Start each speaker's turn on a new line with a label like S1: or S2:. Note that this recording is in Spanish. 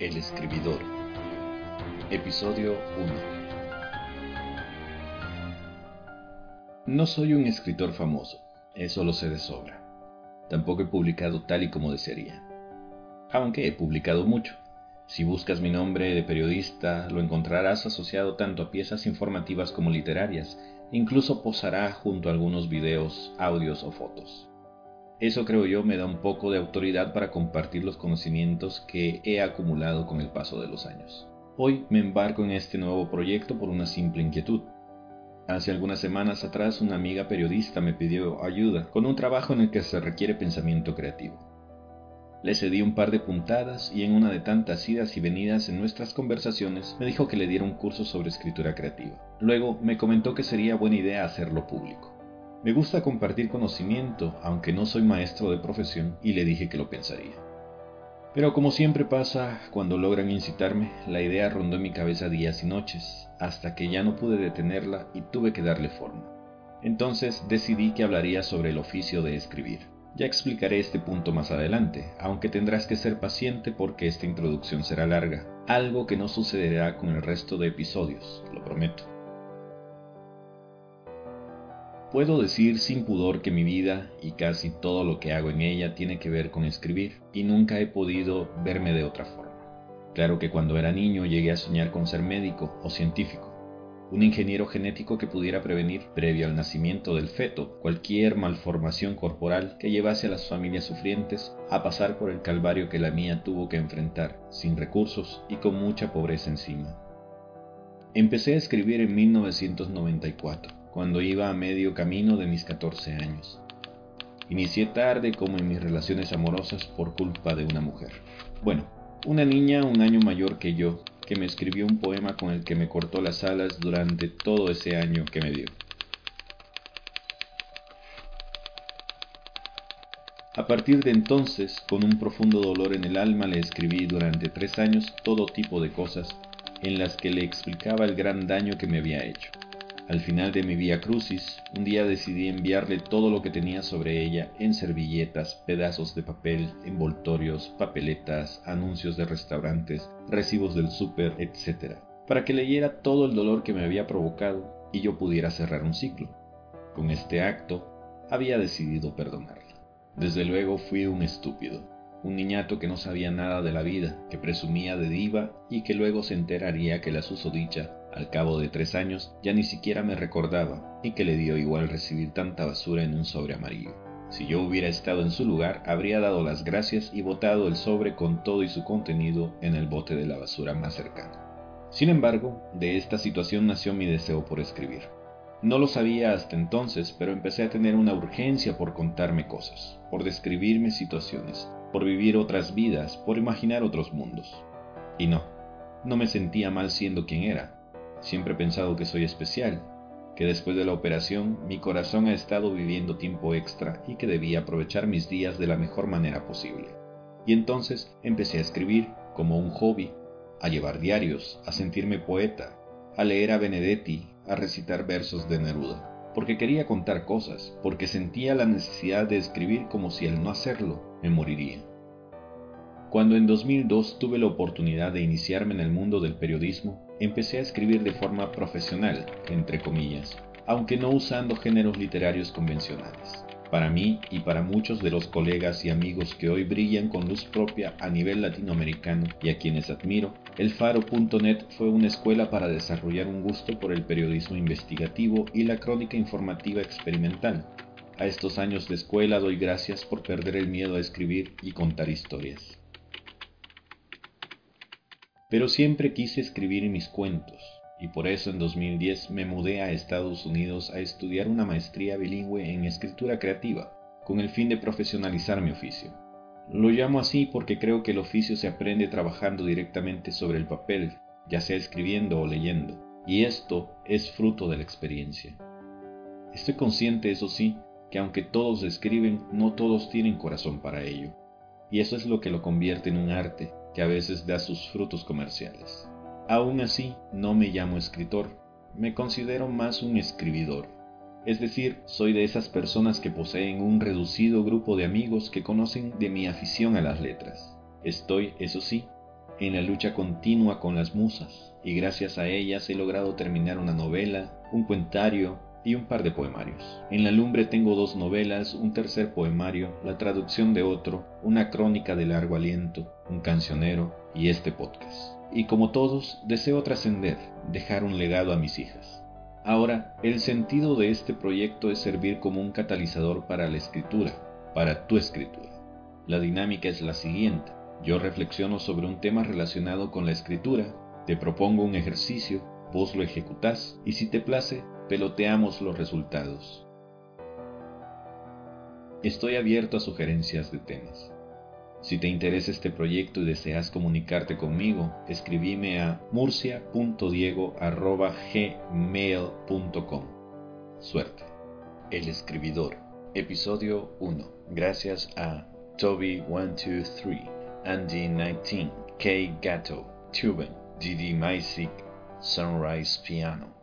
S1: El escribidor. Episodio 1. No soy un escritor famoso, eso lo sé de sobra. Tampoco he publicado tal y como desearía. Aunque he publicado mucho. Si buscas mi nombre de periodista, lo encontrarás asociado tanto a piezas informativas como literarias, incluso posará junto a algunos videos, audios o fotos. Eso creo yo me da un poco de autoridad para compartir los conocimientos que he acumulado con el paso de los años. Hoy me embarco en este nuevo proyecto por una simple inquietud. Hace algunas semanas atrás una amiga periodista me pidió ayuda con un trabajo en el que se requiere pensamiento creativo. Le cedí un par de puntadas y en una de tantas idas y venidas en nuestras conversaciones me dijo que le diera un curso sobre escritura creativa. Luego me comentó que sería buena idea hacerlo público. Me gusta compartir conocimiento, aunque no soy maestro de profesión, y le dije que lo pensaría. Pero como siempre pasa, cuando logran incitarme, la idea rondó en mi cabeza días y noches, hasta que ya no pude detenerla y tuve que darle forma. Entonces decidí que hablaría sobre el oficio de escribir. Ya explicaré este punto más adelante, aunque tendrás que ser paciente porque esta introducción será larga, algo que no sucederá con el resto de episodios, lo prometo. Puedo decir sin pudor que mi vida y casi todo lo que hago en ella tiene que ver con escribir y nunca he podido verme de otra forma. Claro que cuando era niño llegué a soñar con ser médico o científico, un ingeniero genético que pudiera prevenir, previo al nacimiento del feto, cualquier malformación corporal que llevase a las familias sufrientes a pasar por el calvario que la mía tuvo que enfrentar, sin recursos y con mucha pobreza encima. Empecé a escribir en 1994 cuando iba a medio camino de mis 14 años. Inicié tarde como en mis relaciones amorosas por culpa de una mujer. Bueno, una niña un año mayor que yo, que me escribió un poema con el que me cortó las alas durante todo ese año que me dio. A partir de entonces, con un profundo dolor en el alma, le escribí durante tres años todo tipo de cosas en las que le explicaba el gran daño que me había hecho. Al final de mi vía crucis, un día decidí enviarle todo lo que tenía sobre ella en servilletas, pedazos de papel, envoltorios, papeletas, anuncios de restaurantes, recibos del súper, etc., para que leyera todo el dolor que me había provocado y yo pudiera cerrar un ciclo. Con este acto, había decidido perdonarla. Desde luego fui un estúpido, un niñato que no sabía nada de la vida, que presumía de diva y que luego se enteraría que la susodicha al cabo de tres años ya ni siquiera me recordaba y que le dio igual recibir tanta basura en un sobre amarillo. Si yo hubiera estado en su lugar, habría dado las gracias y botado el sobre con todo y su contenido en el bote de la basura más cercano. Sin embargo, de esta situación nació mi deseo por escribir. No lo sabía hasta entonces, pero empecé a tener una urgencia por contarme cosas, por describirme situaciones, por vivir otras vidas, por imaginar otros mundos. Y no, no me sentía mal siendo quien era, Siempre he pensado que soy especial, que después de la operación mi corazón ha estado viviendo tiempo extra y que debía aprovechar mis días de la mejor manera posible. Y entonces empecé a escribir como un hobby, a llevar diarios, a sentirme poeta, a leer a Benedetti, a recitar versos de Neruda, porque quería contar cosas, porque sentía la necesidad de escribir como si al no hacerlo me moriría. Cuando en 2002 tuve la oportunidad de iniciarme en el mundo del periodismo, empecé a escribir de forma profesional, entre comillas, aunque no usando géneros literarios convencionales. Para mí y para muchos de los colegas y amigos que hoy brillan con luz propia a nivel latinoamericano y a quienes admiro, el faro.net fue una escuela para desarrollar un gusto por el periodismo investigativo y la crónica informativa experimental. A estos años de escuela doy gracias por perder el miedo a escribir y contar historias pero siempre quise escribir mis cuentos, y por eso en 2010 me mudé a Estados Unidos a estudiar una maestría bilingüe en escritura creativa, con el fin de profesionalizar mi oficio. Lo llamo así porque creo que el oficio se aprende trabajando directamente sobre el papel, ya sea escribiendo o leyendo, y esto es fruto de la experiencia. Estoy consciente, eso sí, que aunque todos escriben, no todos tienen corazón para ello, y eso es lo que lo convierte en un arte, que a veces da sus frutos comerciales. Aún así, no me llamo escritor, me considero más un escribidor. Es decir, soy de esas personas que poseen un reducido grupo de amigos que conocen de mi afición a las letras. Estoy, eso sí, en la lucha continua con las musas, y gracias a ellas he logrado terminar una novela, un cuentario y un par de poemarios. En la lumbre tengo dos novelas, un tercer poemario, la traducción de otro, una crónica de largo aliento, un cancionero y este podcast. Y como todos, deseo trascender, dejar un legado a mis hijas. Ahora, el sentido de este proyecto es servir como un catalizador para la escritura, para tu escritura. La dinámica es la siguiente. Yo reflexiono sobre un tema relacionado con la escritura, te propongo un ejercicio, vos lo ejecutás y si te place, peloteamos los resultados. Estoy abierto a sugerencias de temas. Si te interesa este proyecto y deseas comunicarte conmigo, escribime a murcia.diego.gmail.com. Suerte. El escribidor. Episodio 1. Gracias a Toby123, Andy19, K. Gato, Tuben, Didi Maisic, Sunrise Piano.